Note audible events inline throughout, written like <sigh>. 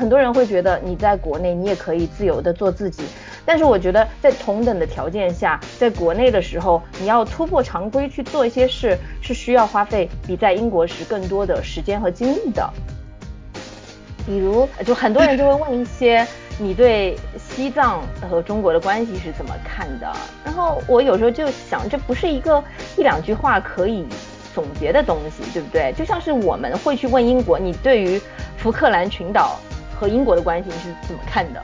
很多人会觉得你在国内你也可以自由的做自己，但是我觉得在同等的条件下，在国内的时候，你要突破常规去做一些事，是需要花费比在英国时更多的时间和精力的。比如，就很多人就会问一些，你对西藏和中国的关系是怎么看的？然后我有时候就想，这不是一个一两句话可以总结的东西，对不对？就像是我们会去问英国，你对于福克兰群岛和英国的关系你是怎么看的？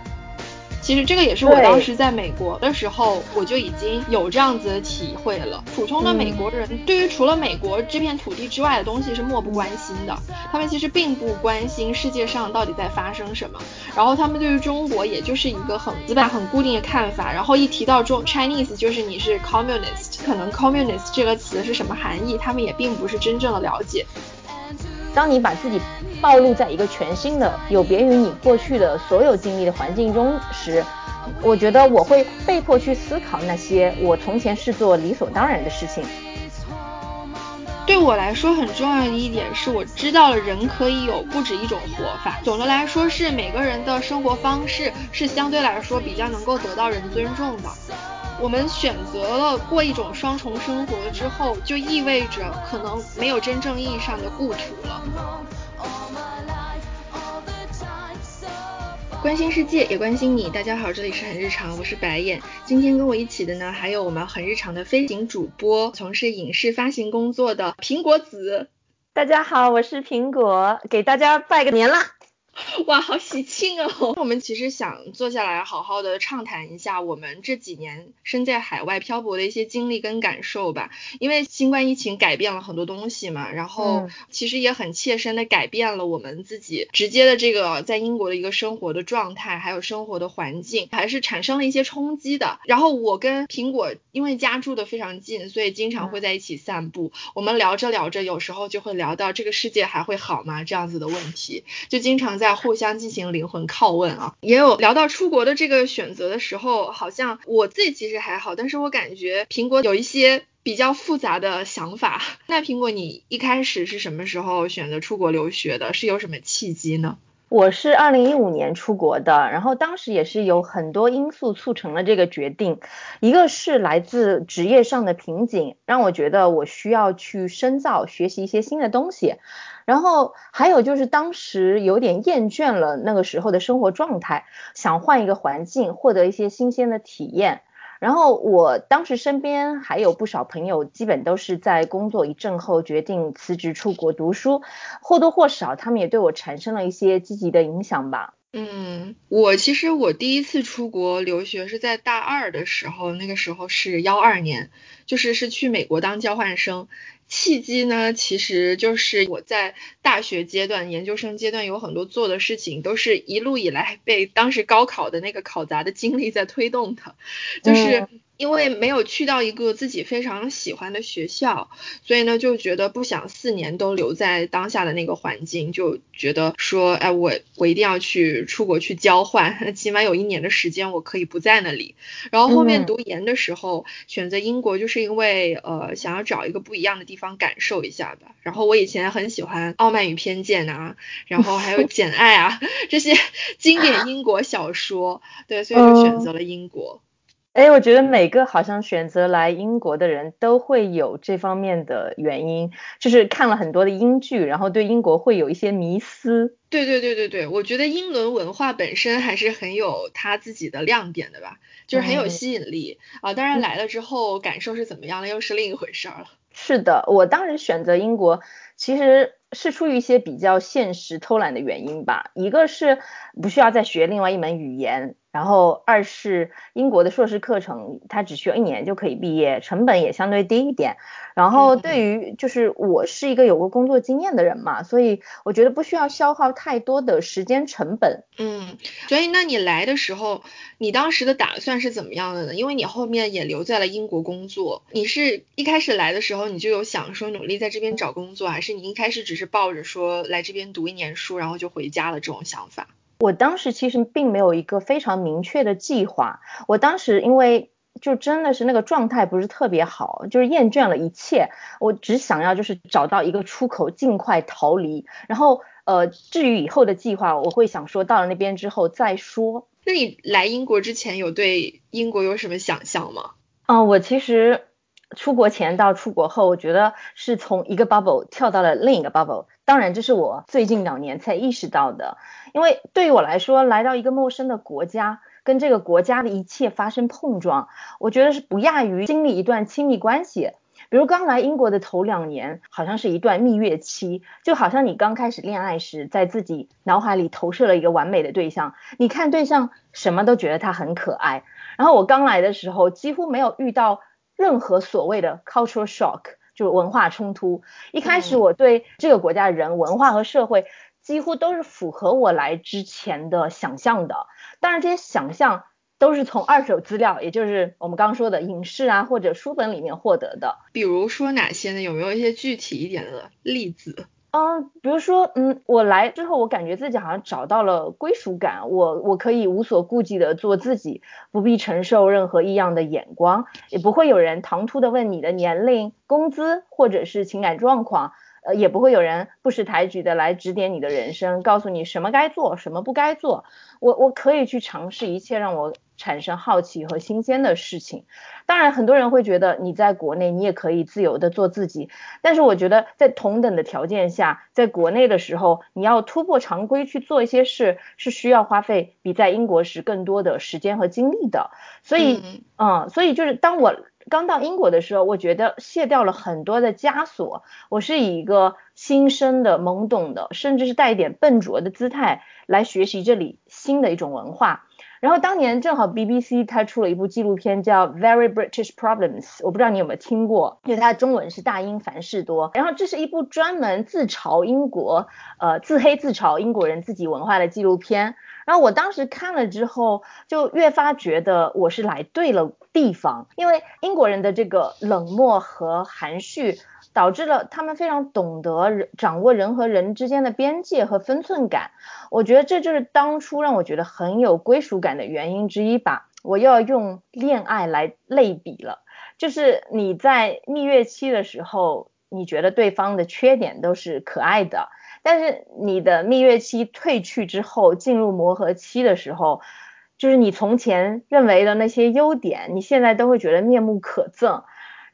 其实这个也是我当时在美国的时候，我就已经有这样子的体会了。普通的美国人对于除了美国这片土地之外的东西是漠不关心的，他们其实并不关心世界上到底在发生什么。然后他们对于中国也就是一个很死板、很固定的看法。然后一提到中 Chinese，就是你是 communist，可能 communist 这个词是什么含义，他们也并不是真正的了解。当你把自己暴露在一个全新的、有别于你过去的所有经历的环境中时，我觉得我会被迫去思考那些我从前视作理所当然的事情。对我来说很重要的一点是，我知道了人可以有不止一种活法。总的来说，是每个人的生活方式是相对来说比较能够得到人尊重的。我们选择了过一种双重生活之后，就意味着可能没有真正意义上的故土了。关心世界，也关心你。大家好，这里是很日常，我是白眼。今天跟我一起的呢，还有我们很日常的飞行主播，从事影视发行工作的苹果子。大家好，我是苹果，给大家拜个年啦！<laughs> 哇，好喜庆哦！我们其实想坐下来好好的畅谈一下我们这几年身在海外漂泊的一些经历跟感受吧。因为新冠疫情改变了很多东西嘛，然后其实也很切身的改变了我们自己直接的这个在英国的一个生活的状态，还有生活的环境，还是产生了一些冲击的。然后我跟苹果因为家住的非常近，所以经常会在一起散步。我们聊着聊着，有时候就会聊到这个世界还会好吗这样子的问题，就经常在。在互相进行灵魂拷问啊，也有聊到出国的这个选择的时候，好像我自己其实还好，但是我感觉苹果有一些比较复杂的想法。那苹果，你一开始是什么时候选择出国留学的？是有什么契机呢？我是二零一五年出国的，然后当时也是有很多因素促成了这个决定，一个是来自职业上的瓶颈，让我觉得我需要去深造，学习一些新的东西，然后还有就是当时有点厌倦了那个时候的生活状态，想换一个环境，获得一些新鲜的体验。然后我当时身边还有不少朋友，基本都是在工作一阵后决定辞职出国读书，或多或少他们也对我产生了一些积极的影响吧。嗯，我其实我第一次出国留学是在大二的时候，那个时候是幺二年，就是是去美国当交换生。契机呢，其实就是我在大学阶段、研究生阶段有很多做的事情，都是一路以来被当时高考的那个考砸的经历在推动的，就是。因为没有去到一个自己非常喜欢的学校，所以呢就觉得不想四年都留在当下的那个环境，就觉得说，哎，我我一定要去出国去交换，<laughs> 起码有一年的时间我可以不在那里。然后后面读研的时候选择英国，就是因为呃想要找一个不一样的地方感受一下吧。然后我以前很喜欢《傲慢与偏见》啊，然后还有 <laughs>《简爱》啊这些经典英国小说，对，所以就选择了英国。哎，我觉得每个好像选择来英国的人都会有这方面的原因，就是看了很多的英剧，然后对英国会有一些迷思。对对对对对，我觉得英伦文化本身还是很有它自己的亮点的吧，就是很有吸引力啊。当然来了之后感受是怎么样的，又是另一回事儿了。是的，我当时选择英国，其实。是出于一些比较现实、偷懒的原因吧。一个是不需要再学另外一门语言，然后二是英国的硕士课程它只需要一年就可以毕业，成本也相对低一点。然后对于就是我是一个有过工作经验的人嘛，所以我觉得不需要消耗太多的时间成本。嗯，所以那你来的时候，你当时的打算是怎么样的呢？因为你后面也留在了英国工作，你是一开始来的时候你就有想说努力在这边找工作，还是你一开始只是抱着说来这边读一年书，然后就回家了这种想法。我当时其实并没有一个非常明确的计划。我当时因为就真的是那个状态不是特别好，就是厌倦了一切，我只想要就是找到一个出口，尽快逃离。然后呃，至于以后的计划，我会想说到了那边之后再说。那你来英国之前有对英国有什么想象吗？嗯，我其实出国前到出国后，我觉得是从一个 bubble 跳到了另一个 bubble。当然，这是我最近两年才意识到的，因为对于我来说，来到一个陌生的国家。跟这个国家的一切发生碰撞，我觉得是不亚于经历一段亲密关系。比如刚来英国的头两年，好像是一段蜜月期，就好像你刚开始恋爱时，在自己脑海里投射了一个完美的对象，你看对象什么都觉得他很可爱。然后我刚来的时候，几乎没有遇到任何所谓的 cultural shock，就是文化冲突。一开始我对这个国家的人文化和社会。几乎都是符合我来之前的想象的，当然这些想象都是从二手资料，也就是我们刚刚说的影视啊或者书本里面获得的。比如说哪些呢？有没有一些具体一点的例子？嗯，比如说，嗯，我来之后，我感觉自己好像找到了归属感，我我可以无所顾忌的做自己，不必承受任何异样的眼光，也不会有人唐突的问你的年龄、工资或者是情感状况。呃，也不会有人不识抬举的来指点你的人生，告诉你什么该做，什么不该做。我我可以去尝试一切让我产生好奇和新鲜的事情。当然，很多人会觉得你在国内你也可以自由的做自己，但是我觉得在同等的条件下，在国内的时候，你要突破常规去做一些事，是需要花费比在英国时更多的时间和精力的。所以，嗯，所以就是当我。刚到英国的时候，我觉得卸掉了很多的枷锁。我是以一个新生的、懵懂的，甚至是带一点笨拙的姿态来学习这里新的一种文化。然后当年正好 BBC 它出了一部纪录片叫《Very British Problems》，我不知道你有没有听过，因为它的中文是大英凡事多。然后这是一部专门自嘲英国、呃自黑自嘲英国人自己文化的纪录片。然后我当时看了之后，就越发觉得我是来对了地方，因为英国人的这个冷漠和含蓄，导致了他们非常懂得人掌握人和人之间的边界和分寸感。我觉得这就是当初让我觉得很有归属感的原因之一吧。我又要用恋爱来类比了，就是你在蜜月期的时候，你觉得对方的缺点都是可爱的。但是你的蜜月期退去之后，进入磨合期的时候，就是你从前认为的那些优点，你现在都会觉得面目可憎。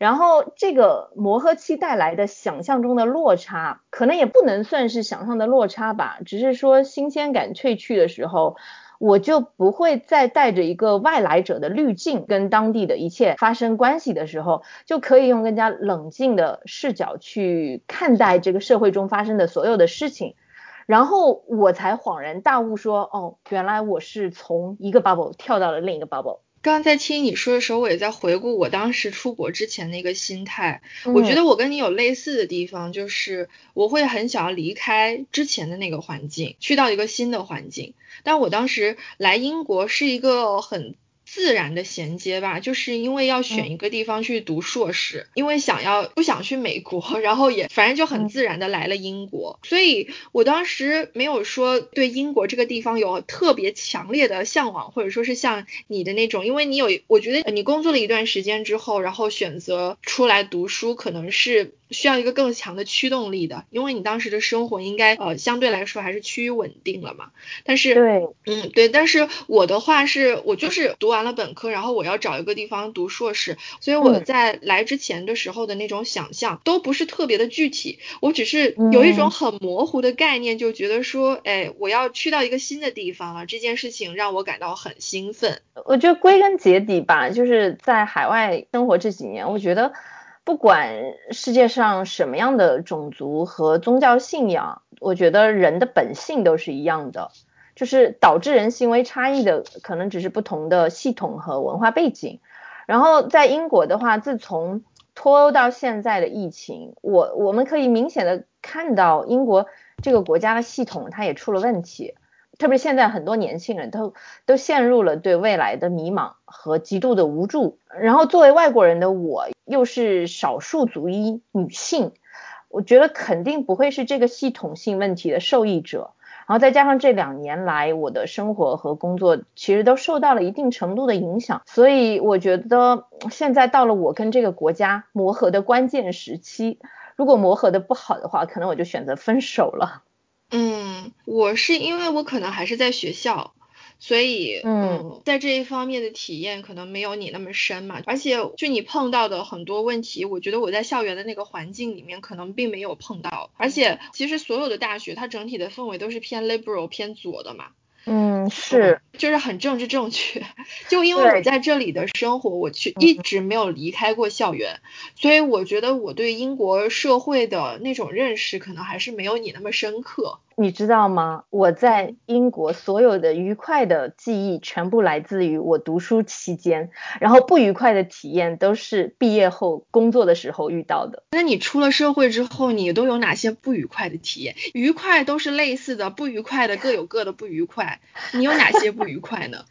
然后这个磨合期带来的想象中的落差，可能也不能算是想象的落差吧，只是说新鲜感褪去的时候。我就不会再带着一个外来者的滤镜，跟当地的一切发生关系的时候，就可以用更加冷静的视角去看待这个社会中发生的所有的事情，然后我才恍然大悟，说，哦，原来我是从一个 bubble 跳到了另一个 bubble。刚刚在听你说的时候，我也在回顾我当时出国之前的一个心态。我觉得我跟你有类似的地方，就是我会很想要离开之前的那个环境，去到一个新的环境。但我当时来英国是一个很。自然的衔接吧，就是因为要选一个地方去读硕士，因为想要不想去美国，然后也反正就很自然的来了英国，所以我当时没有说对英国这个地方有特别强烈的向往，或者说是像你的那种，因为你有，我觉得你工作了一段时间之后，然后选择出来读书，可能是。需要一个更强的驱动力的，因为你当时的生活应该呃相对来说还是趋于稳定了嘛。但是对，嗯对，但是我的话是我就是读完了本科，然后我要找一个地方读硕士，所以我在来之前的时候的那种想象都不是特别的具体，我只是有一种很模糊的概念，就觉得说，哎，我要去到一个新的地方了，这件事情让我感到很兴奋。我觉得归根结底吧，就是在海外生活这几年，我觉得。不管世界上什么样的种族和宗教信仰，我觉得人的本性都是一样的，就是导致人行为差异的可能只是不同的系统和文化背景。然后在英国的话，自从脱欧到现在的疫情，我我们可以明显的看到英国这个国家的系统它也出了问题。特别现在很多年轻人都都陷入了对未来的迷茫和极度的无助，然后作为外国人的我又是少数族裔女性，我觉得肯定不会是这个系统性问题的受益者。然后再加上这两年来我的生活和工作其实都受到了一定程度的影响，所以我觉得现在到了我跟这个国家磨合的关键时期，如果磨合的不好的话，可能我就选择分手了。嗯，我是因为我可能还是在学校。所以，嗯，在这一方面的体验可能没有你那么深嘛，而且就你碰到的很多问题，我觉得我在校园的那个环境里面可能并没有碰到，而且其实所有的大学它整体的氛围都是偏 liberal 偏左的嘛。嗯，是，就是很政治正确。<laughs> 就因为我在这里的生活，我去一直没有离开过校园，所以我觉得我对英国社会的那种认识可能还是没有你那么深刻。你知道吗？我在英国所有的愉快的记忆全部来自于我读书期间，然后不愉快的体验都是毕业后工作的时候遇到的。那你出了社会之后，你都有哪些不愉快的体验？愉快都是类似的，不愉快的各有各的不愉快。你有哪些不愉快呢？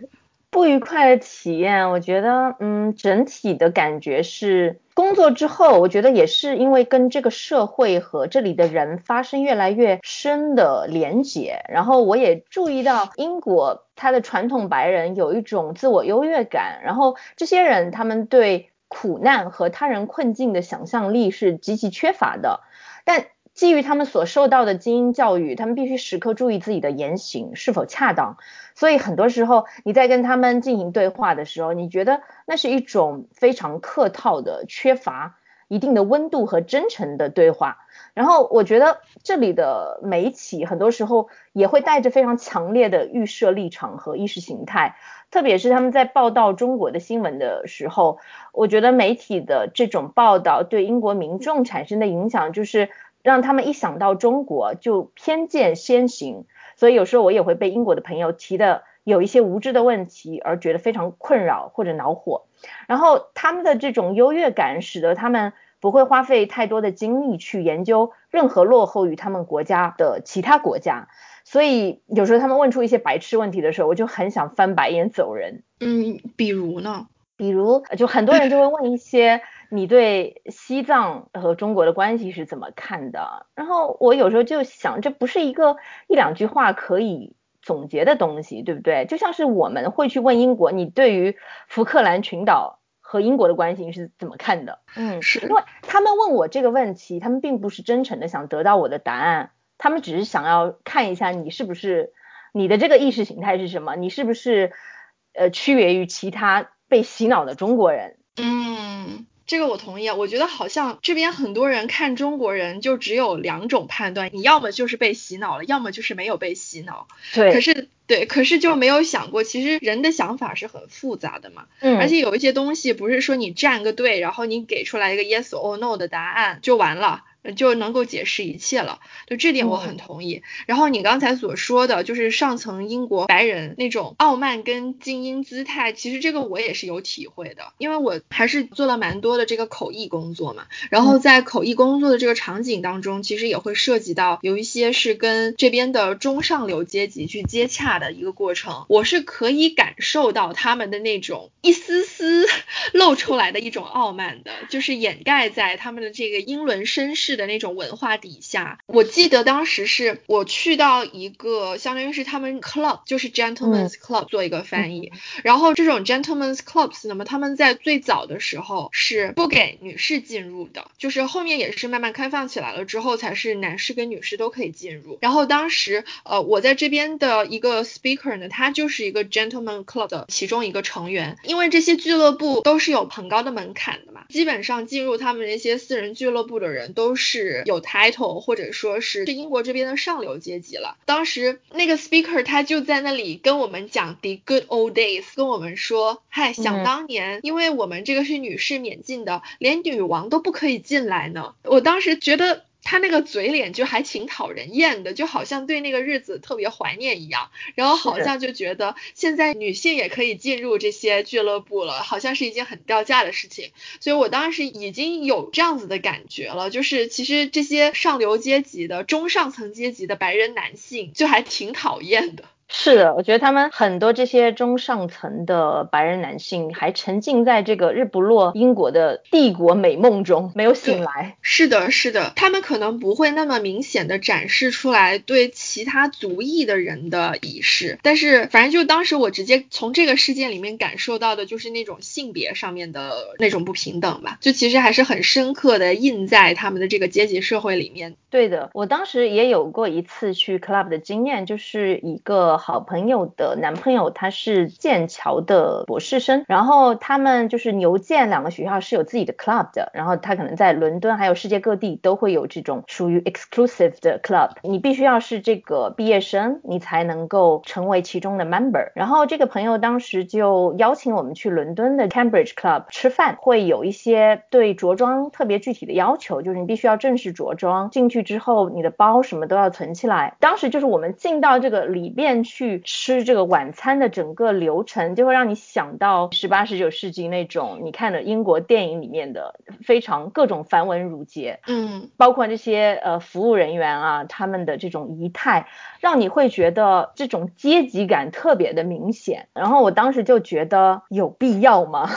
不愉快的体验，我觉得，嗯，整体的感觉是工作之后，我觉得也是因为跟这个社会和这里的人发生越来越深的连结，然后我也注意到英国它的传统白人有一种自我优越感，然后这些人他们对苦难和他人困境的想象力是极其缺乏的，但。基于他们所受到的精英教育，他们必须时刻注意自己的言行是否恰当。所以很多时候你在跟他们进行对话的时候，你觉得那是一种非常客套的、缺乏一定的温度和真诚的对话。然后我觉得这里的媒体很多时候也会带着非常强烈的预设立场和意识形态，特别是他们在报道中国的新闻的时候，我觉得媒体的这种报道对英国民众产生的影响就是。让他们一想到中国就偏见先行，所以有时候我也会被英国的朋友提的有一些无知的问题而觉得非常困扰或者恼火。然后他们的这种优越感使得他们不会花费太多的精力去研究任何落后于他们国家的其他国家，所以有时候他们问出一些白痴问题的时候，我就很想翻白眼走人。嗯，比如呢？比如就很多人就会问一些。你对西藏和中国的关系是怎么看的？然后我有时候就想，这不是一个一两句话可以总结的东西，对不对？就像是我们会去问英国，你对于福克兰群岛和英国的关系是怎么看的？嗯，是因为他们问我这个问题，他们并不是真诚的想得到我的答案，他们只是想要看一下你是不是你的这个意识形态是什么，你是不是呃区别于其他被洗脑的中国人？嗯。这个我同意啊，我觉得好像这边很多人看中国人就只有两种判断，你要么就是被洗脑了，要么就是没有被洗脑。对，可是对，可是就没有想过，其实人的想法是很复杂的嘛。嗯。而且有一些东西不是说你站个队，然后你给出来一个 yes or no 的答案就完了。就能够解释一切了，就这点我很同意。然后你刚才所说的，就是上层英国白人那种傲慢跟精英姿态，其实这个我也是有体会的，因为我还是做了蛮多的这个口译工作嘛。然后在口译工作的这个场景当中，其实也会涉及到有一些是跟这边的中上流阶级去接洽的一个过程，我是可以感受到他们的那种一丝丝 <laughs> 露出来的一种傲慢的，就是掩盖在他们的这个英伦绅士。的那种文化底下，我记得当时是我去到一个相当于是他们 club，就是 gentlemen's club 做一个翻译。然后这种 gentlemen's clubs，那么他们在最早的时候是不给女士进入的，就是后面也是慢慢开放起来了之后，才是男士跟女士都可以进入。然后当时呃，我在这边的一个 speaker 呢，他就是一个 gentleman club 的其中一个成员。因为这些俱乐部都是有很高的门槛的嘛，基本上进入他们那些私人俱乐部的人都是。是有 title 或者说是是英国这边的上流阶级了。当时那个 speaker 他就在那里跟我们讲 the good old days，跟我们说，嗨，想当年，因为我们这个是女士免进的，连女王都不可以进来呢。我当时觉得。他那个嘴脸就还挺讨人厌的，就好像对那个日子特别怀念一样，然后好像就觉得现在女性也可以进入这些俱乐部了，好像是一件很掉价的事情。所以我当时已经有这样子的感觉了，就是其实这些上流阶级的中上层阶级的白人男性就还挺讨厌的。是的，我觉得他们很多这些中上层的白人男性还沉浸在这个日不落英国的帝国美梦中，没有醒来。是的，是的，他们可能不会那么明显的展示出来对其他族裔的人的鄙视，但是反正就当时我直接从这个事件里面感受到的就是那种性别上面的那种不平等吧，就其实还是很深刻的印在他们的这个阶级社会里面。对的，我当时也有过一次去 club 的经验，就是一个好朋友的男朋友，他是剑桥的博士生，然后他们就是牛剑两个学校是有自己的 club 的，然后他可能在伦敦还有世界各地都会有这种属于 exclusive 的 club，你必须要是这个毕业生，你才能够成为其中的 member。然后这个朋友当时就邀请我们去伦敦的 Cambridge Club 吃饭，会有一些对着装特别具体的要求，就是你必须要正式着装进去。之后，你的包什么都要存起来。当时就是我们进到这个里面去吃这个晚餐的整个流程，就会让你想到十八、十九世纪那种你看的英国电影里面的非常各种繁文缛节，嗯，包括这些呃服务人员啊，他们的这种仪态，让你会觉得这种阶级感特别的明显。然后我当时就觉得有必要吗？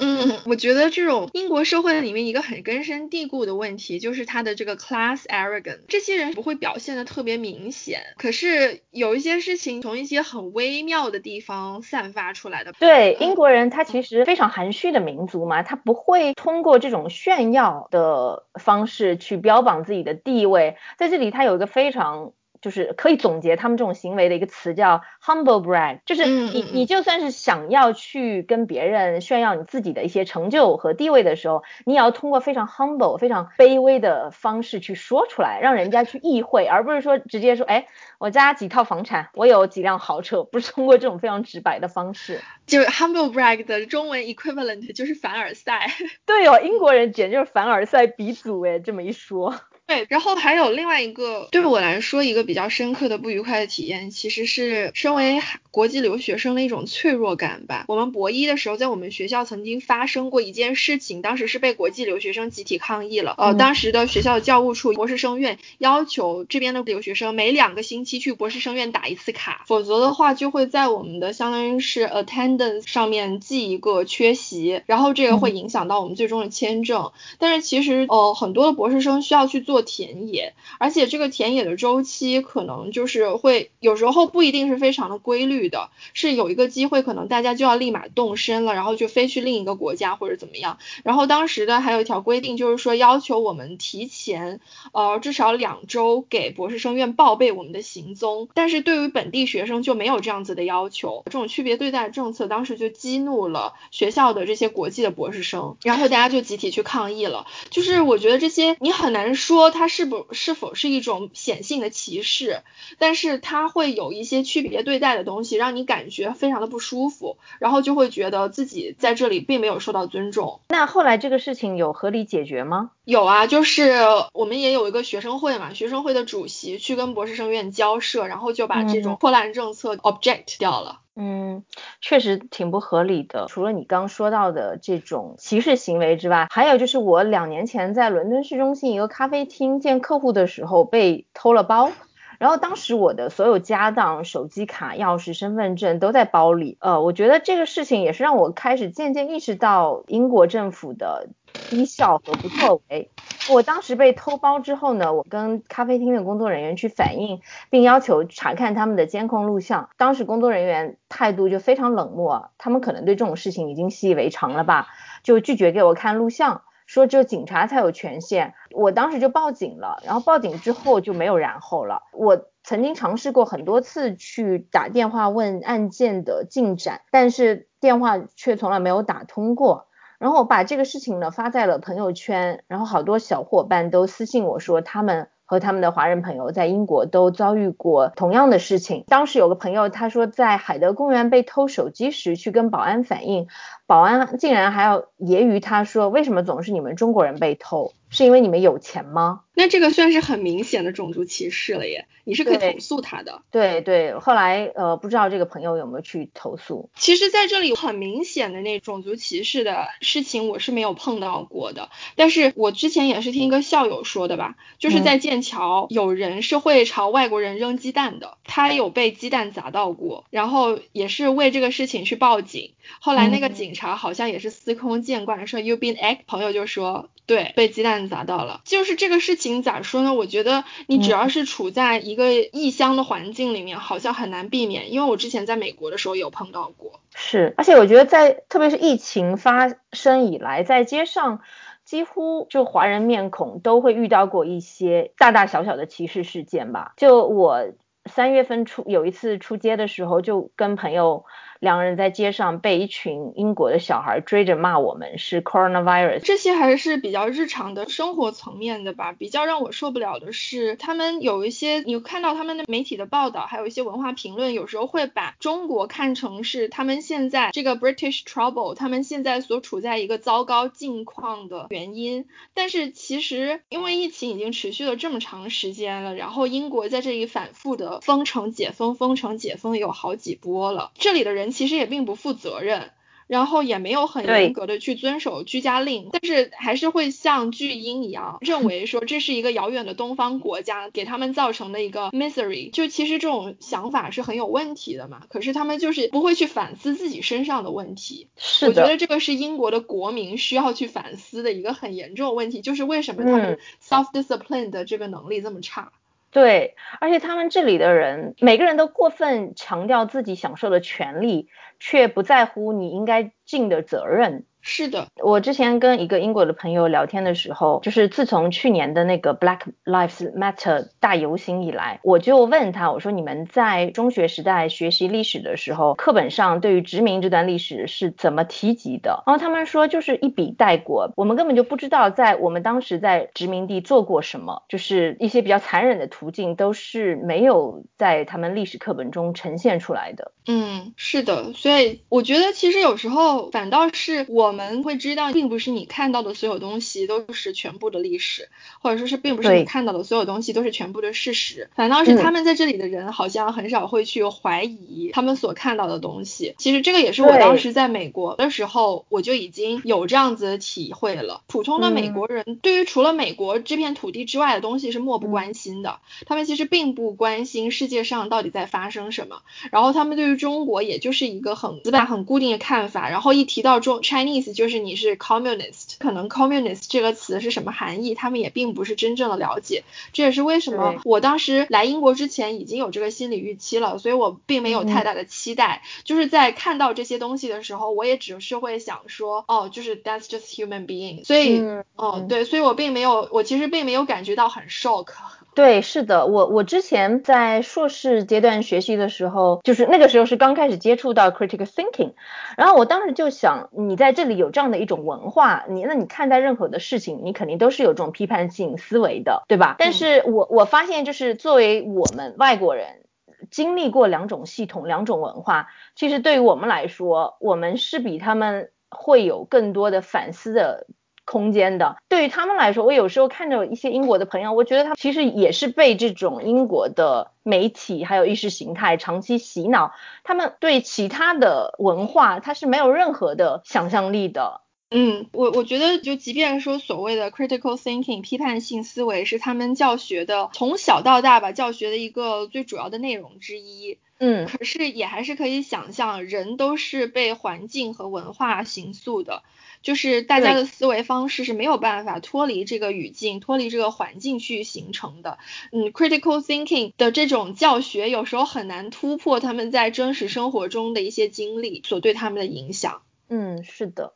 嗯，我觉得这种英国社会里面一个很根深蒂固的问题，就是他的这个 class arrogance。这些人不会表现的特别明显，可是有一些事情从一些很微妙的地方散发出来的。对，英国人他其实非常含蓄的民族嘛，他不会通过这种炫耀的方式去标榜自己的地位。在这里，他有一个非常。就是可以总结他们这种行为的一个词叫 humble brag，就是你你就算是想要去跟别人炫耀你自己的一些成就和地位的时候，你也要通过非常 humble、非常卑微的方式去说出来，让人家去意会，而不是说直接说，哎，我家几套房产，我有几辆豪车，<laughs> 不是通过这种非常直白的方式。就 humble brag 的中文 equivalent 就是凡尔赛。对哦，英国人简直就是凡尔赛鼻祖哎，这么一说。对，然后还有另外一个对我来说一个比较深刻的不愉快的体验，其实是身为国际留学生的一种脆弱感吧。我们博一的时候，在我们学校曾经发生过一件事情，当时是被国际留学生集体抗议了。呃，当时的学校的教务处博士生院要求这边的留学生每两个星期去博士生院打一次卡，否则的话就会在我们的相当于是 attendance 上面记一个缺席，然后这个会影响到我们最终的签证。但是其实呃很多的博士生需要去做。田野，而且这个田野的周期可能就是会有时候不一定是非常的规律的，是有一个机会可能大家就要立马动身了，然后就飞去另一个国家或者怎么样。然后当时的还有一条规定，就是说要求我们提前呃至少两周给博士生院报备我们的行踪，但是对于本地学生就没有这样子的要求。这种区别对待政策当时就激怒了学校的这些国际的博士生，然后大家就集体去抗议了。就是我觉得这些你很难说。它是不是否是一种显性的歧视？但是它会有一些区别对待的东西，让你感觉非常的不舒服，然后就会觉得自己在这里并没有受到尊重。那后来这个事情有合理解决吗？有啊，就是我们也有一个学生会嘛，学生会的主席去跟博士生院交涉，然后就把这种破烂政策 object 掉了。嗯，确实挺不合理的。除了你刚说到的这种歧视行为之外，还有就是我两年前在伦敦市中心一个咖啡厅见客户的时候被偷了包，然后当时我的所有家当、手机卡、钥匙、身份证都在包里。呃，我觉得这个事情也是让我开始渐渐意识到英国政府的。低效和不作为。我当时被偷包之后呢，我跟咖啡厅的工作人员去反映，并要求查看他们的监控录像。当时工作人员态度就非常冷漠，他们可能对这种事情已经习以为常了吧，就拒绝给我看录像，说只有警察才有权限。我当时就报警了，然后报警之后就没有然后了。我曾经尝试过很多次去打电话问案件的进展，但是电话却从来没有打通过。然后我把这个事情呢发在了朋友圈，然后好多小伙伴都私信我说，他们和他们的华人朋友在英国都遭遇过同样的事情。当时有个朋友他说，在海德公园被偷手机时去跟保安反映，保安竟然还要揶揄他说，为什么总是你们中国人被偷？是因为你们有钱吗？那这个算是很明显的种族歧视了耶，你是可以投诉他的。对对，后来呃不知道这个朋友有没有去投诉。其实在这里很明显的那种族歧视的事情我是没有碰到过的，但是我之前也是听一个校友说的吧，就是在剑桥有人是会朝外国人扔鸡蛋的，他有被鸡蛋砸到过，然后也是为这个事情去报警，后来那个警察好像也是司空见惯，说 you been act，朋友就说。对，被鸡蛋砸到了，就是这个事情咋说呢？我觉得你只要是处在一个异乡的环境里面，好像很难避免。因为我之前在美国的时候有碰到过。是，而且我觉得在特别是疫情发生以来，在街上。几乎就华人面孔都会遇到过一些大大小小的歧视事件吧。就我三月份出有一次出街的时候，就跟朋友。两个人在街上被一群英国的小孩追着骂，我们是 coronavirus。这些还是比较日常的生活层面的吧。比较让我受不了的是，他们有一些你看到他们的媒体的报道，还有一些文化评论，有时候会把中国看成是他们现在这个 British trouble，他们现在所处在一个糟糕境况的原因。但是其实因为疫情已经持续了这么长时间了，然后英国在这里反复的封城解封，封城解封有好几波了，这里的人。其实也并不负责任，然后也没有很严格的去遵守居家令，但是还是会像巨婴一样认为说这是一个遥远的东方国家给他们造成的一个 misery，就其实这种想法是很有问题的嘛。可是他们就是不会去反思自己身上的问题。是，我觉得这个是英国的国民需要去反思的一个很严重的问题，就是为什么他们 self discipline 的这个能力这么差。对，而且他们这里的人，每个人都过分强调自己享受的权利，却不在乎你应该尽的责任。是的，我之前跟一个英国的朋友聊天的时候，就是自从去年的那个 Black Lives Matter 大游行以来，我就问他，我说你们在中学时代学习历史的时候，课本上对于殖民这段历史是怎么提及的？然后他们说就是一笔带过，我们根本就不知道在我们当时在殖民地做过什么，就是一些比较残忍的途径都是没有在他们历史课本中呈现出来的。嗯，是的，所以我觉得其实有时候反倒是我。我们会知道，并不是你看到的所有东西都是全部的历史，或者说是并不是你看到的所有东西都是全部的事实。反倒是他们在这里的人好像很少会去怀疑他们所看到的东西。其实这个也是我当时在美国的时候，我就已经有这样子的体会了。普通的美国人对于除了美国这片土地之外的东西是漠不关心的，他们其实并不关心世界上到底在发生什么。然后他们对于中国也就是一个很死板、很固定的看法。然后一提到中 Chinese。意思就是你是 communist，可能 communist 这个词是什么含义，他们也并不是真正的了解。这也是为什么我当时来英国之前已经有这个心理预期了，所以我并没有太大的期待。就是在看到这些东西的时候，我也只是会想说，哦，就是 that's just human being。所以，哦，对，所以我并没有，我其实并没有感觉到很 shock。<laughs> 对，是的，我我之前在硕士阶段学习的时候，就是那个时候是刚开始接触到 critical thinking，然后我当时就想，你在这里有这样的一种文化，你那你看待任何的事情，你肯定都是有这种批判性思维的，对吧？但是我我发现，就是作为我们外国人，经历过两种系统、两种文化，其实对于我们来说，我们是比他们会有更多的反思的。空间的，对于他们来说，我有时候看着一些英国的朋友，我觉得他其实也是被这种英国的媒体还有意识形态长期洗脑，他们对其他的文化他是没有任何的想象力的。嗯，我我觉得就即便说所谓的 critical thinking 批判性思维是他们教学的从小到大吧教学的一个最主要的内容之一。嗯，可是也还是可以想象，人都是被环境和文化形塑的。就是大家的思维方式是没有办法脱离这个语境、脱离这个环境去形成的。嗯，critical thinking 的这种教学有时候很难突破他们在真实生活中的一些经历所对他们的影响。嗯，是的。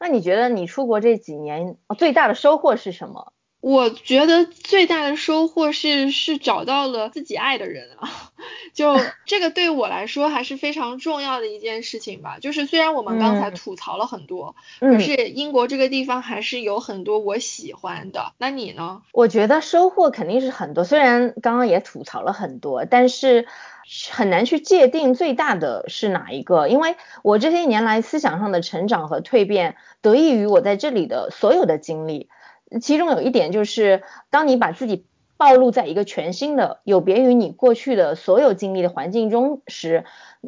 那你觉得你出国这几年最大的收获是什么？我觉得最大的收获是是找到了自己爱的人啊，<laughs> 就 <laughs> 这个对我来说还是非常重要的一件事情吧。就是虽然我们刚才吐槽了很多，可是英国这个地方还是有很多我喜欢的。那你呢？我觉得收获肯定是很多，虽然刚刚也吐槽了很多，但是很难去界定最大的是哪一个，因为我这些年来思想上的成长和蜕变，得益于我在这里的所有的经历。其中有一点就是，当你把自己暴露在一个全新的、有别于你过去的所有经历的环境中时，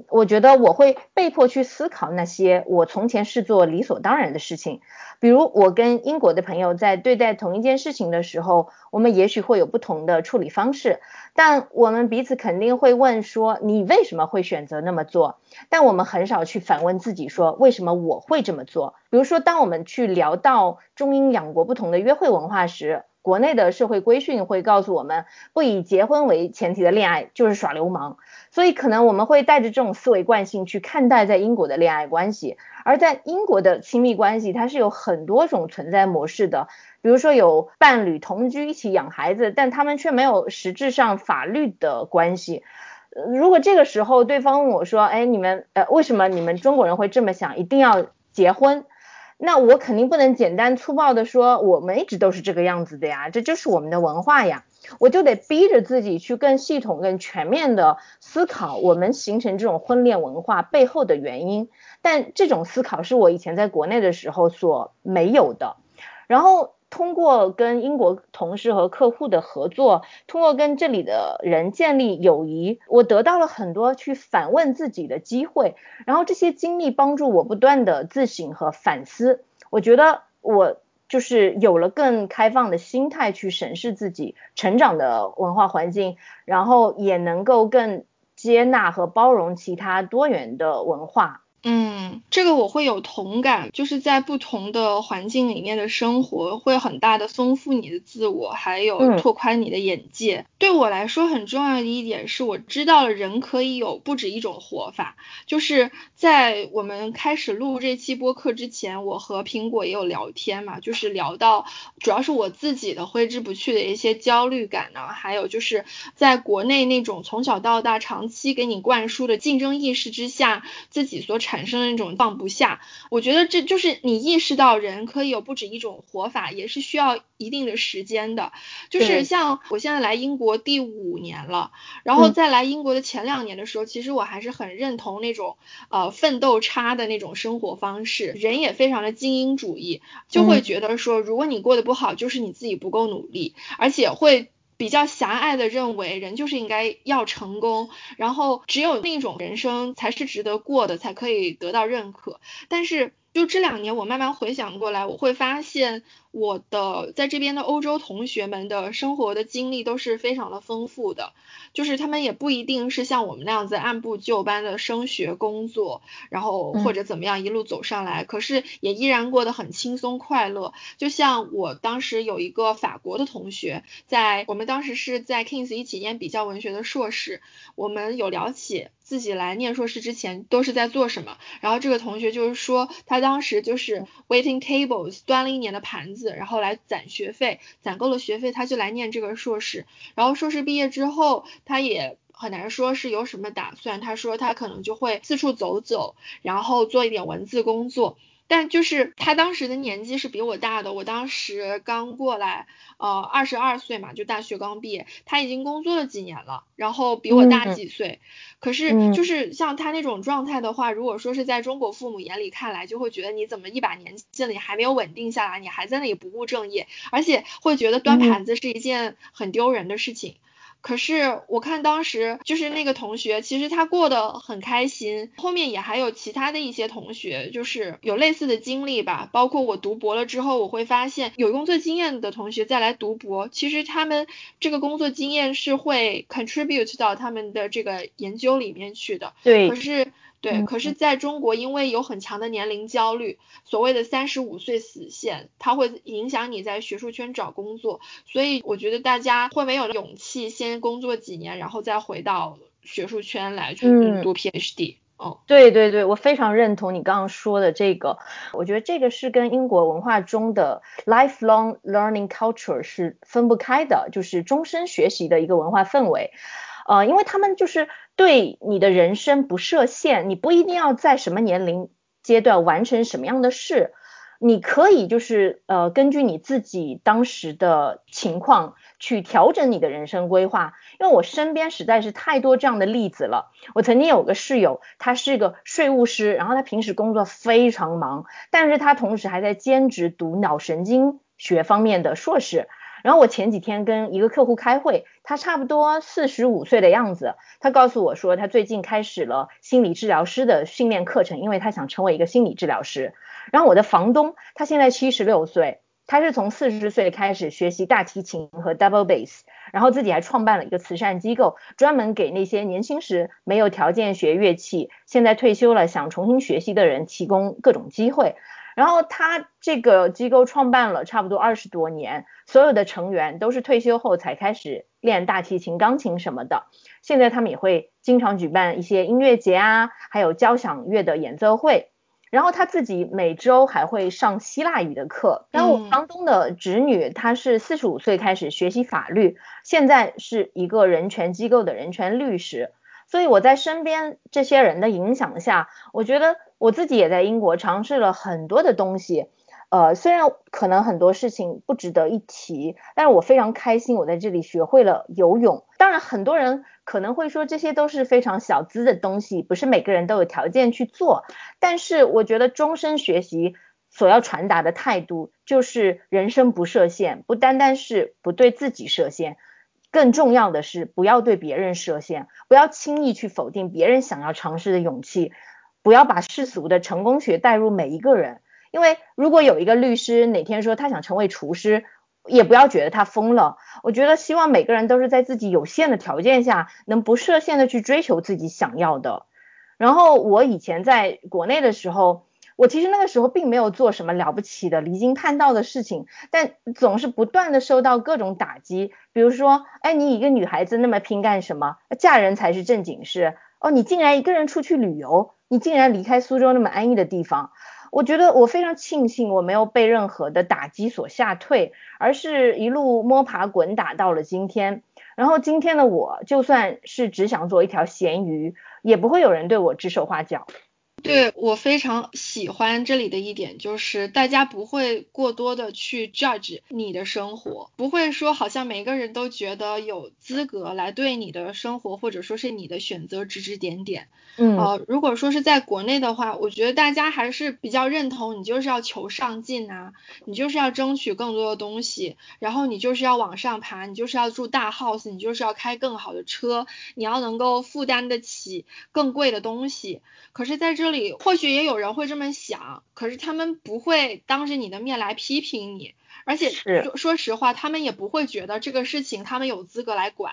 我觉得我会被迫去思考那些我从前视作理所当然的事情。比如，我跟英国的朋友在对待同一件事情的时候，我们也许会有不同的处理方式，但我们彼此肯定会问说：“你为什么会选择那么做？”但我们很少去反问自己说：“为什么我会这么做？”比如说，当我们去聊到中英两国不同的约会文化时，国内的社会规训会告诉我们，不以结婚为前提的恋爱就是耍流氓，所以可能我们会带着这种思维惯性去看待在英国的恋爱关系，而在英国的亲密关系，它是有很多种存在模式的，比如说有伴侣同居一起养孩子，但他们却没有实质上法律的关系。如果这个时候对方问我说，哎，你们呃为什么你们中国人会这么想，一定要结婚？那我肯定不能简单粗暴的说，我们一直都是这个样子的呀，这就是我们的文化呀，我就得逼着自己去更系统、更全面的思考我们形成这种婚恋文化背后的原因。但这种思考是我以前在国内的时候所没有的。然后通过跟英国同事和客户的合作，通过跟这里的人建立友谊，我得到了很多去反问自己的机会。然后这些经历帮助我不断的自省和反思。我觉得我就是有了更开放的心态去审视自己成长的文化环境，然后也能够更接纳和包容其他多元的文化。嗯，这个我会有同感，就是在不同的环境里面的生活，会很大的丰富你的自我，还有拓宽你的眼界。对我来说很重要的一点是，我知道了人可以有不止一种活法。就是在我们开始录这期播客之前，我和苹果也有聊天嘛，就是聊到主要是我自己的挥之不去的一些焦虑感呢，还有就是在国内那种从小到大长期给你灌输的竞争意识之下，自己所。产生的那种放不下，我觉得这就是你意识到人可以有不止一种活法，也是需要一定的时间的。就是像我现在来英国第五年了，然后在来英国的前两年的时候，其实我还是很认同那种呃奋斗差的那种生活方式，人也非常的精英主义，就会觉得说如果你过得不好，就是你自己不够努力，而且会。比较狭隘的认为，人就是应该要成功，然后只有那种人生才是值得过的，才可以得到认可。但是，就这两年，我慢慢回想过来，我会发现。我的在这边的欧洲同学们的生活的经历都是非常的丰富的，就是他们也不一定是像我们那样子按部就班的升学、工作，然后或者怎么样一路走上来，可是也依然过得很轻松快乐。就像我当时有一个法国的同学，在我们当时是在 Kings 一起念比较文学的硕士，我们有聊起自己来念硕士之前都是在做什么，然后这个同学就是说他当时就是 waiting tables 端了一年的盘然后来攒学费，攒够了学费，他就来念这个硕士。然后硕士毕业之后，他也很难说是有什么打算。他说他可能就会四处走走，然后做一点文字工作。但就是他当时的年纪是比我大的，我当时刚过来，呃，二十二岁嘛，就大学刚毕业，他已经工作了几年了，然后比我大几岁。可是就是像他那种状态的话，如果说是在中国父母眼里看来，就会觉得你怎么一把年纪了，你还没有稳定下来，你还在那里不务正业，而且会觉得端盘子是一件很丢人的事情。可是我看当时就是那个同学，其实他过得很开心。后面也还有其他的一些同学，就是有类似的经历吧。包括我读博了之后，我会发现有工作经验的同学再来读博，其实他们这个工作经验是会 contribute 到他们的这个研究里面去的。对。可是。对，可是在中国，因为有很强的年龄焦虑，所谓的三十五岁死线，它会影响你在学术圈找工作，所以我觉得大家会没有勇气先工作几年，然后再回到学术圈来去读 PhD。哦，对对对，我非常认同你刚刚说的这个，我觉得这个是跟英国文化中的 lifelong learning culture 是分不开的，就是终身学习的一个文化氛围。呃，因为他们就是对你的人生不设限，你不一定要在什么年龄阶段完成什么样的事，你可以就是呃根据你自己当时的情况去调整你的人生规划。因为我身边实在是太多这样的例子了。我曾经有个室友，他是个税务师，然后他平时工作非常忙，但是他同时还在兼职读脑神经学方面的硕士。然后我前几天跟一个客户开会，他差不多四十五岁的样子，他告诉我说他最近开始了心理治疗师的训练课程，因为他想成为一个心理治疗师。然后我的房东他现在七十六岁，他是从四十岁开始学习大提琴和 double bass，然后自己还创办了一个慈善机构，专门给那些年轻时没有条件学乐器，现在退休了想重新学习的人提供各种机会。然后他这个机构创办了差不多二十多年，所有的成员都是退休后才开始练大提琴、钢琴什么的。现在他们也会经常举办一些音乐节啊，还有交响乐的演奏会。然后他自己每周还会上希腊语的课。然后我房东的侄女，她是四十五岁开始学习法律，现在是一个人权机构的人权律师。所以我在身边这些人的影响下，我觉得我自己也在英国尝试了很多的东西。呃，虽然可能很多事情不值得一提，但是我非常开心，我在这里学会了游泳。当然，很多人可能会说这些都是非常小资的东西，不是每个人都有条件去做。但是我觉得终身学习所要传达的态度，就是人生不设限，不单单是不对自己设限，更重要的是不要对别人设限，不要轻易去否定别人想要尝试的勇气，不要把世俗的成功学带入每一个人。因为如果有一个律师哪天说他想成为厨师，也不要觉得他疯了。我觉得希望每个人都是在自己有限的条件下，能不设限的去追求自己想要的。然后我以前在国内的时候，我其实那个时候并没有做什么了不起的离经叛道的事情，但总是不断的受到各种打击。比如说，哎，你一个女孩子那么拼干什么？嫁人才是正经事。哦，你竟然一个人出去旅游，你竟然离开苏州那么安逸的地方。我觉得我非常庆幸我没有被任何的打击所吓退，而是一路摸爬滚打到了今天。然后今天的我，就算是只想做一条咸鱼，也不会有人对我指手画脚。对我非常喜欢这里的一点就是，大家不会过多的去 judge 你的生活，不会说好像每个人都觉得有资格来对你的生活或者说是你的选择指指点点。嗯，呃，如果说是在国内的话，我觉得大家还是比较认同你就是要求上进啊，你就是要争取更多的东西，然后你就是要往上爬，你就是要住大 house，你就是要开更好的车，你要能够负担得起更贵的东西。可是在这。这里或许也有人会这么想，可是他们不会当着你的面来批评你，而且说说实话，他们也不会觉得这个事情他们有资格来管，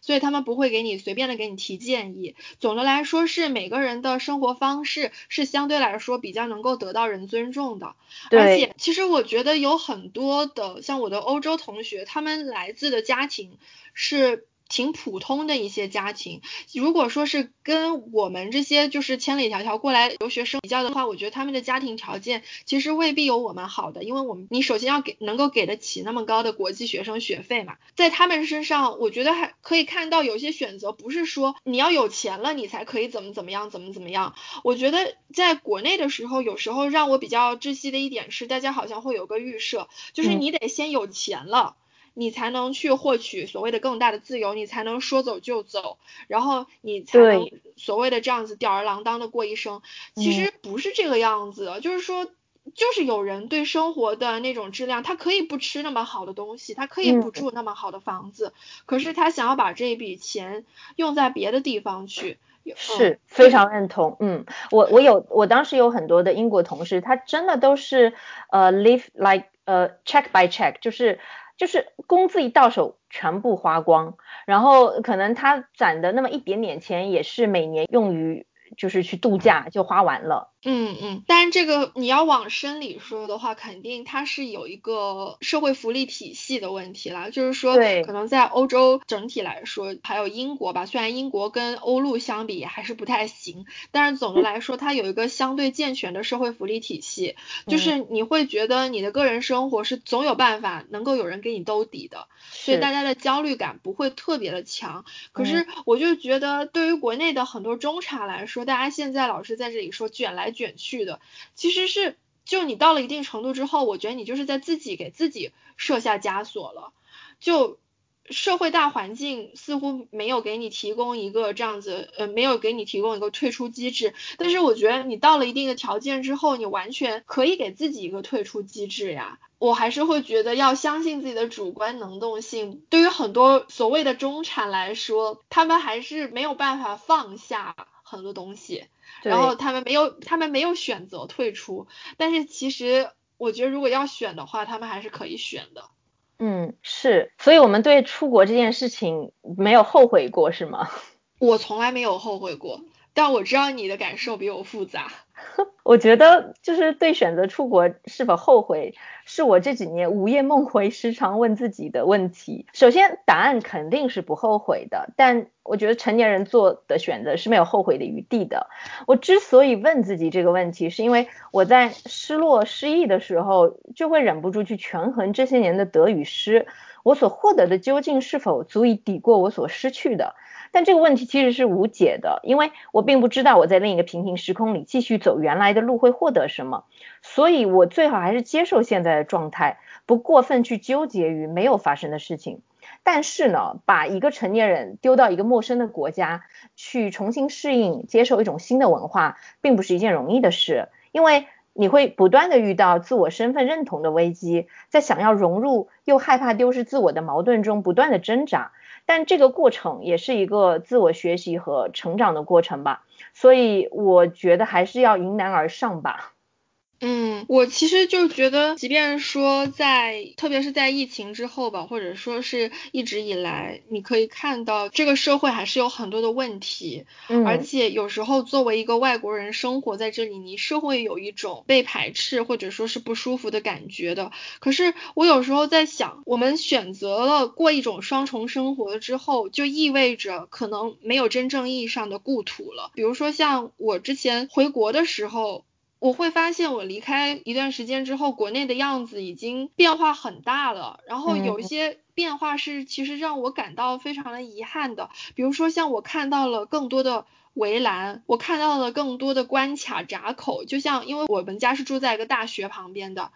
所以他们不会给你随便的给你提建议。总的来说，是每个人的生活方式是相对来说比较能够得到人尊重的。而且，其实我觉得有很多的像我的欧洲同学，他们来自的家庭是。挺普通的一些家庭，如果说是跟我们这些就是千里迢迢过来留学生比较的话，我觉得他们的家庭条件其实未必有我们好的，因为我们你首先要给能够给得起那么高的国际学生学费嘛，在他们身上，我觉得还可以看到有些选择不是说你要有钱了你才可以怎么怎么样怎么怎么样，我觉得在国内的时候，有时候让我比较窒息的一点是，大家好像会有个预设，就是你得先有钱了。你才能去获取所谓的更大的自由，你才能说走就走，然后你才能所谓的这样子吊儿郎当的过一生。其实不是这个样子，就是说，就是有人对生活的那种质量，他可以不吃那么好的东西，他可以不住那么好的房子，可是他想要把这一笔钱用在别的地方去，是非常认同。嗯，我我有我当时有很多的英国同事，他真的都是呃 live like 呃 check by check，就是。就是工资一到手，全部花光，然后可能他攒的那么一点点钱，也是每年用于就是去度假就花完了。嗯嗯，但是这个你要往深里说的话，肯定它是有一个社会福利体系的问题啦。就是说，可能在欧洲整体来说，还有英国吧，虽然英国跟欧陆相比还是不太行，但是总的来说，它有一个相对健全的社会福利体系。就是你会觉得你的个人生活是总有办法能够有人给你兜底的，所以大家的焦虑感不会特别的强。可是我就觉得，对于国内的很多中产来说，大家现在老是在这里说卷来。卷去的，其实是就你到了一定程度之后，我觉得你就是在自己给自己设下枷锁了。就社会大环境似乎没有给你提供一个这样子，呃，没有给你提供一个退出机制。但是我觉得你到了一定的条件之后，你完全可以给自己一个退出机制呀。我还是会觉得要相信自己的主观能动性。对于很多所谓的中产来说，他们还是没有办法放下很多东西。然后他们没有，他们没有选择退出，但是其实我觉得如果要选的话，他们还是可以选的。嗯，是，所以我们对出国这件事情没有后悔过，是吗？<laughs> 我从来没有后悔过，但我知道你的感受比我复杂。<laughs> 我觉得就是对选择出国是否后悔，是我这几年午夜梦回时常问自己的问题。首先，答案肯定是不后悔的，但我觉得成年人做的选择是没有后悔的余地的。我之所以问自己这个问题，是因为我在失落失意的时候，就会忍不住去权衡这些年的得与失，我所获得的究竟是否足以抵过我所失去的。但这个问题其实是无解的，因为我并不知道我在另一个平行时空里继续走原来的路会获得什么，所以我最好还是接受现在的状态，不过分去纠结于没有发生的事情。但是呢，把一个成年人丢到一个陌生的国家去重新适应、接受一种新的文化，并不是一件容易的事，因为你会不断的遇到自我身份认同的危机，在想要融入又害怕丢失自我的矛盾中不断的挣扎。但这个过程也是一个自我学习和成长的过程吧，所以我觉得还是要迎难而上吧。嗯，我其实就觉得，即便说在，特别是在疫情之后吧，或者说是一直以来，你可以看到这个社会还是有很多的问题，嗯，而且有时候作为一个外国人生活在这里，你是会有一种被排斥或者说是不舒服的感觉的。可是我有时候在想，我们选择了过一种双重生活了之后，就意味着可能没有真正意义上的故土了。比如说像我之前回国的时候。我会发现，我离开一段时间之后，国内的样子已经变化很大了。然后有一些变化是其实让我感到非常的遗憾的，比如说像我看到了更多的围栏，我看到了更多的关卡闸口。就像因为我们家是住在一个大学旁边的，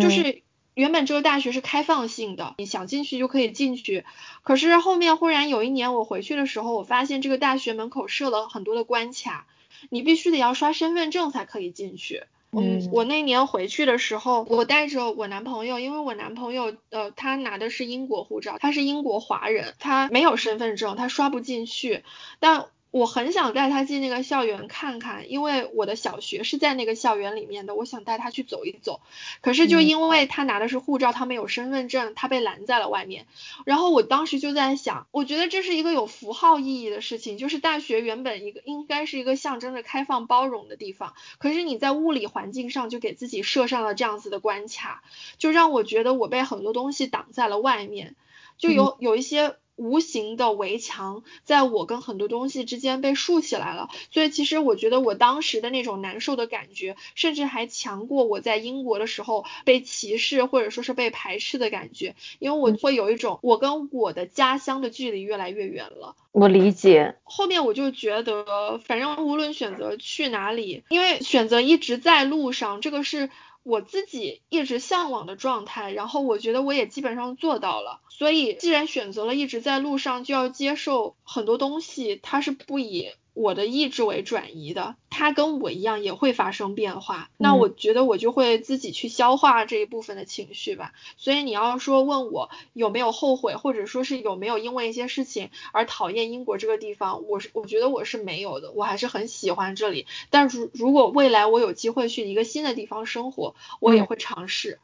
就是原本这个大学是开放性的，你想进去就可以进去。可是后面忽然有一年我回去的时候，我发现这个大学门口设了很多的关卡。你必须得要刷身份证才可以进去。嗯，我那年回去的时候，我带着我男朋友，因为我男朋友呃他拿的是英国护照，他是英国华人，他没有身份证，他刷不进去。但我很想带他进那个校园看看，因为我的小学是在那个校园里面的，我想带他去走一走。可是就因为他拿的是护照，他没有身份证，他被拦在了外面。然后我当时就在想，我觉得这是一个有符号意义的事情，就是大学原本一个应该是一个象征着开放包容的地方，可是你在物理环境上就给自己设上了这样子的关卡，就让我觉得我被很多东西挡在了外面，就有有一些。无形的围墙在我跟很多东西之间被竖起来了，所以其实我觉得我当时的那种难受的感觉，甚至还强过我在英国的时候被歧视或者说是被排斥的感觉，因为我会有一种我跟我的家乡的距离越来越远了。我理解。后面我就觉得，反正无论选择去哪里，因为选择一直在路上，这个是。我自己一直向往的状态，然后我觉得我也基本上做到了。所以，既然选择了一直在路上，就要接受很多东西，它是不以。我的意志为转移的，它跟我一样也会发生变化。那我觉得我就会自己去消化这一部分的情绪吧。所以你要说问我有没有后悔，或者说是有没有因为一些事情而讨厌英国这个地方，我是我觉得我是没有的，我还是很喜欢这里。但如如果未来我有机会去一个新的地方生活，我也会尝试。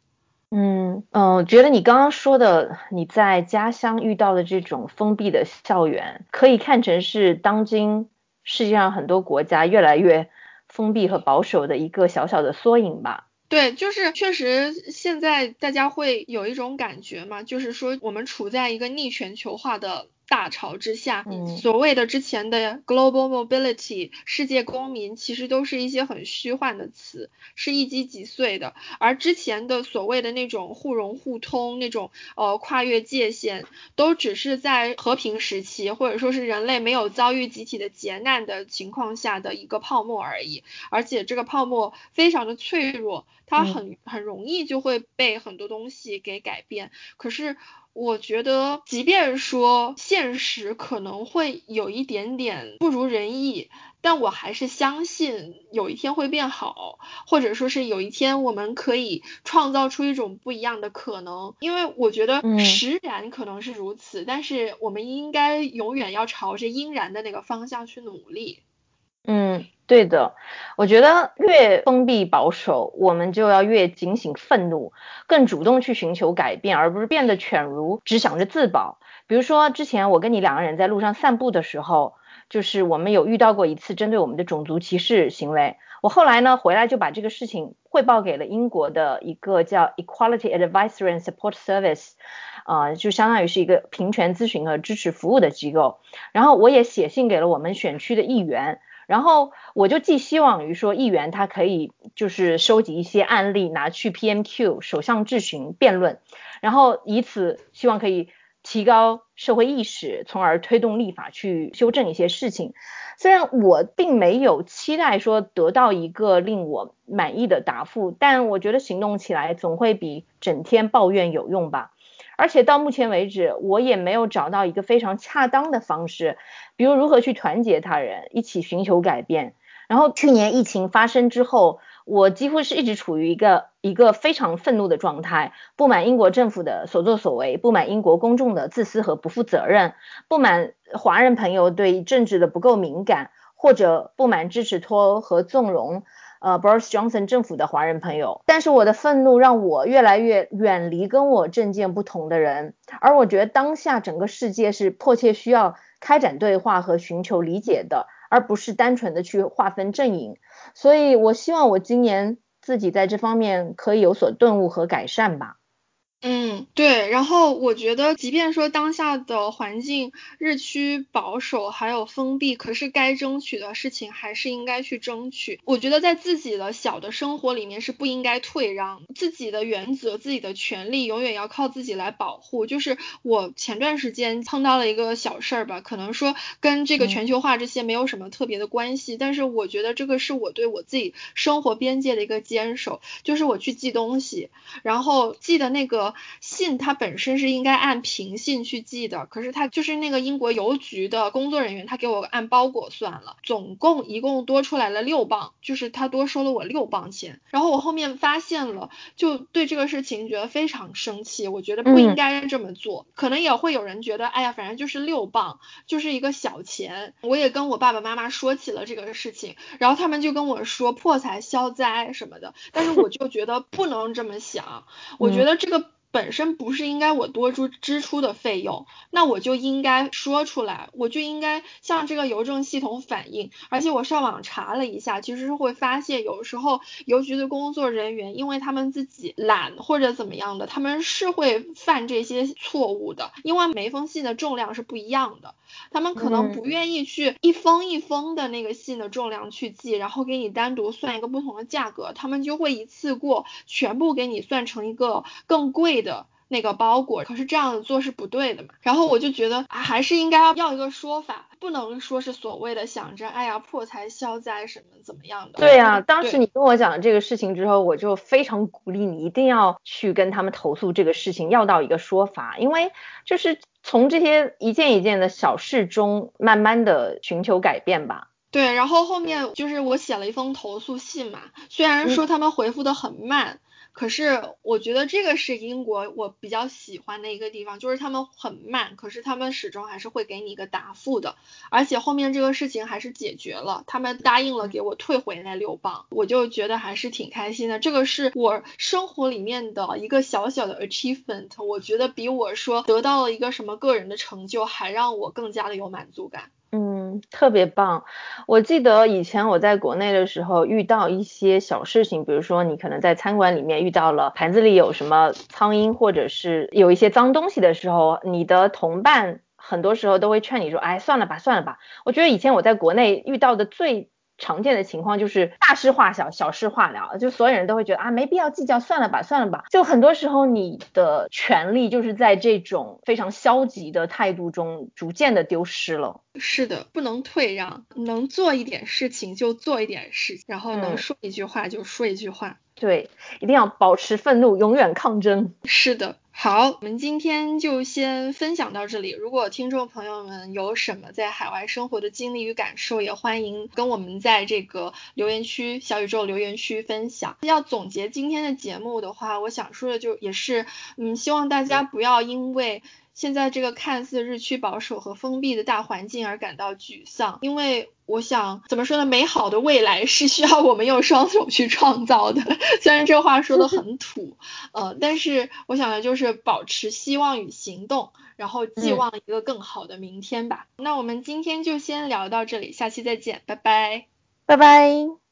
嗯嗯，觉得你刚刚说的你在家乡遇到的这种封闭的校园，可以看成是当今。世界上很多国家越来越封闭和保守的一个小小的缩影吧。对，就是确实现在大家会有一种感觉嘛，就是说我们处在一个逆全球化的。大潮之下，所谓的之前的 global mobility 世界公民，其实都是一些很虚幻的词，是一击即碎的。而之前的所谓的那种互融互通，那种呃跨越界限，都只是在和平时期，或者说是人类没有遭遇集体的劫难的情况下的一个泡沫而已。而且这个泡沫非常的脆弱，它很很容易就会被很多东西给改变。可是。我觉得，即便说现实可能会有一点点不如人意，但我还是相信有一天会变好，或者说是有一天我们可以创造出一种不一样的可能。因为我觉得实然可能是如此，但是我们应该永远要朝着应然的那个方向去努力。嗯。对的，我觉得越封闭保守，我们就要越警醒愤怒，更主动去寻求改变，而不是变得犬儒，只想着自保。比如说，之前我跟你两个人在路上散步的时候。就是我们有遇到过一次针对我们的种族歧视行为。我后来呢回来就把这个事情汇报给了英国的一个叫 Equality Advisory and Support Service，啊，就相当于是一个平权咨询和支持服务的机构。然后我也写信给了我们选区的议员。然后我就寄希望于说，议员他可以就是收集一些案例，拿去 PMQ 首相质询辩论，然后以此希望可以提高社会意识，从而推动立法去修正一些事情。虽然我并没有期待说得到一个令我满意的答复，但我觉得行动起来总会比整天抱怨有用吧。而且到目前为止，我也没有找到一个非常恰当的方式，比如如何去团结他人，一起寻求改变。然后去年疫情发生之后，我几乎是一直处于一个一个非常愤怒的状态，不满英国政府的所作所为，不满英国公众的自私和不负责任，不满华人朋友对政治的不够敏感，或者不满支持脱欧和纵容。呃，Boris Johnson 政府的华人朋友，但是我的愤怒让我越来越远离跟我政见不同的人，而我觉得当下整个世界是迫切需要开展对话和寻求理解的，而不是单纯的去划分阵营。所以，我希望我今年自己在这方面可以有所顿悟和改善吧。嗯，对，然后我觉得，即便说当下的环境日趋保守，还有封闭，可是该争取的事情还是应该去争取。我觉得在自己的小的生活里面是不应该退让，自己的原则、自己的权利永远要靠自己来保护。就是我前段时间碰到了一个小事儿吧，可能说跟这个全球化这些没有什么特别的关系，但是我觉得这个是我对我自己生活边界的一个坚守，就是我去寄东西，然后寄的那个。信它本身是应该按平信去寄的，可是他就是那个英国邮局的工作人员，他给我按包裹算了，总共一共多出来了六磅，就是他多收了我六磅钱。然后我后面发现了，就对这个事情觉得非常生气，我觉得不应该这么做。可能也会有人觉得，哎呀，反正就是六磅，就是一个小钱。我也跟我爸爸妈妈说起了这个事情，然后他们就跟我说破财消灾什么的，但是我就觉得不能这么想，我觉得这个。本身不是应该我多出支出的费用，那我就应该说出来，我就应该向这个邮政系统反映。而且我上网查了一下，其实是会发现有时候邮局的工作人员，因为他们自己懒或者怎么样的，他们是会犯这些错误的，因为每封信的重量是不一样的，他们可能不愿意去一封一封的那个信的重量去记，然后给你单独算一个不同的价格，他们就会一次过全部给你算成一个更贵。的那个包裹，可是这样做是不对的嘛。然后我就觉得还是应该要一个说法，不能说是所谓的想着哎呀破财消灾什么怎么样的。对呀，当时你跟我讲了这个事情之后，我就非常鼓励你一定要去跟他们投诉这个事情，要到一个说法，因为就是从这些一件一件的小事中，慢慢的寻求改变吧。对，然后后面就是我写了一封投诉信嘛，虽然说他们回复的很慢。可是我觉得这个是英国我比较喜欢的一个地方，就是他们很慢，可是他们始终还是会给你一个答复的，而且后面这个事情还是解决了，他们答应了给我退回那六磅，我就觉得还是挺开心的。这个是我生活里面的一个小小的 achievement，我觉得比我说得到了一个什么个人的成就还让我更加的有满足感。嗯，特别棒。我记得以前我在国内的时候遇到一些小事情，比如说你可能在餐馆里面遇到了盘子里有什么苍蝇，或者是有一些脏东西的时候，你的同伴很多时候都会劝你说，哎，算了吧，算了吧。我觉得以前我在国内遇到的最常见的情况就是大事化小，小事化了，就所有人都会觉得啊，没必要计较，算了吧，算了吧。就很多时候你的权利就是在这种非常消极的态度中逐渐的丢失了。是的，不能退让，能做一点事情就做一点事情，然后能说一句话就说一句话。对，一定要保持愤怒，永远抗争。是的。好，我们今天就先分享到这里。如果听众朋友们有什么在海外生活的经历与感受，也欢迎跟我们在这个留言区、小宇宙留言区分享。要总结今天的节目的话，我想说的就也是，嗯，希望大家不要因为。现在这个看似日趋保守和封闭的大环境而感到沮丧，因为我想怎么说呢？美好的未来是需要我们用双手去创造的。虽然这话说的很土，呃，但是我想的就是保持希望与行动，然后寄望一个更好的明天吧。那我们今天就先聊到这里，下期再见，拜拜，拜拜。